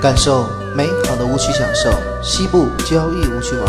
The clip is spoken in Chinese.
感受美好的舞曲享受西部交易舞曲网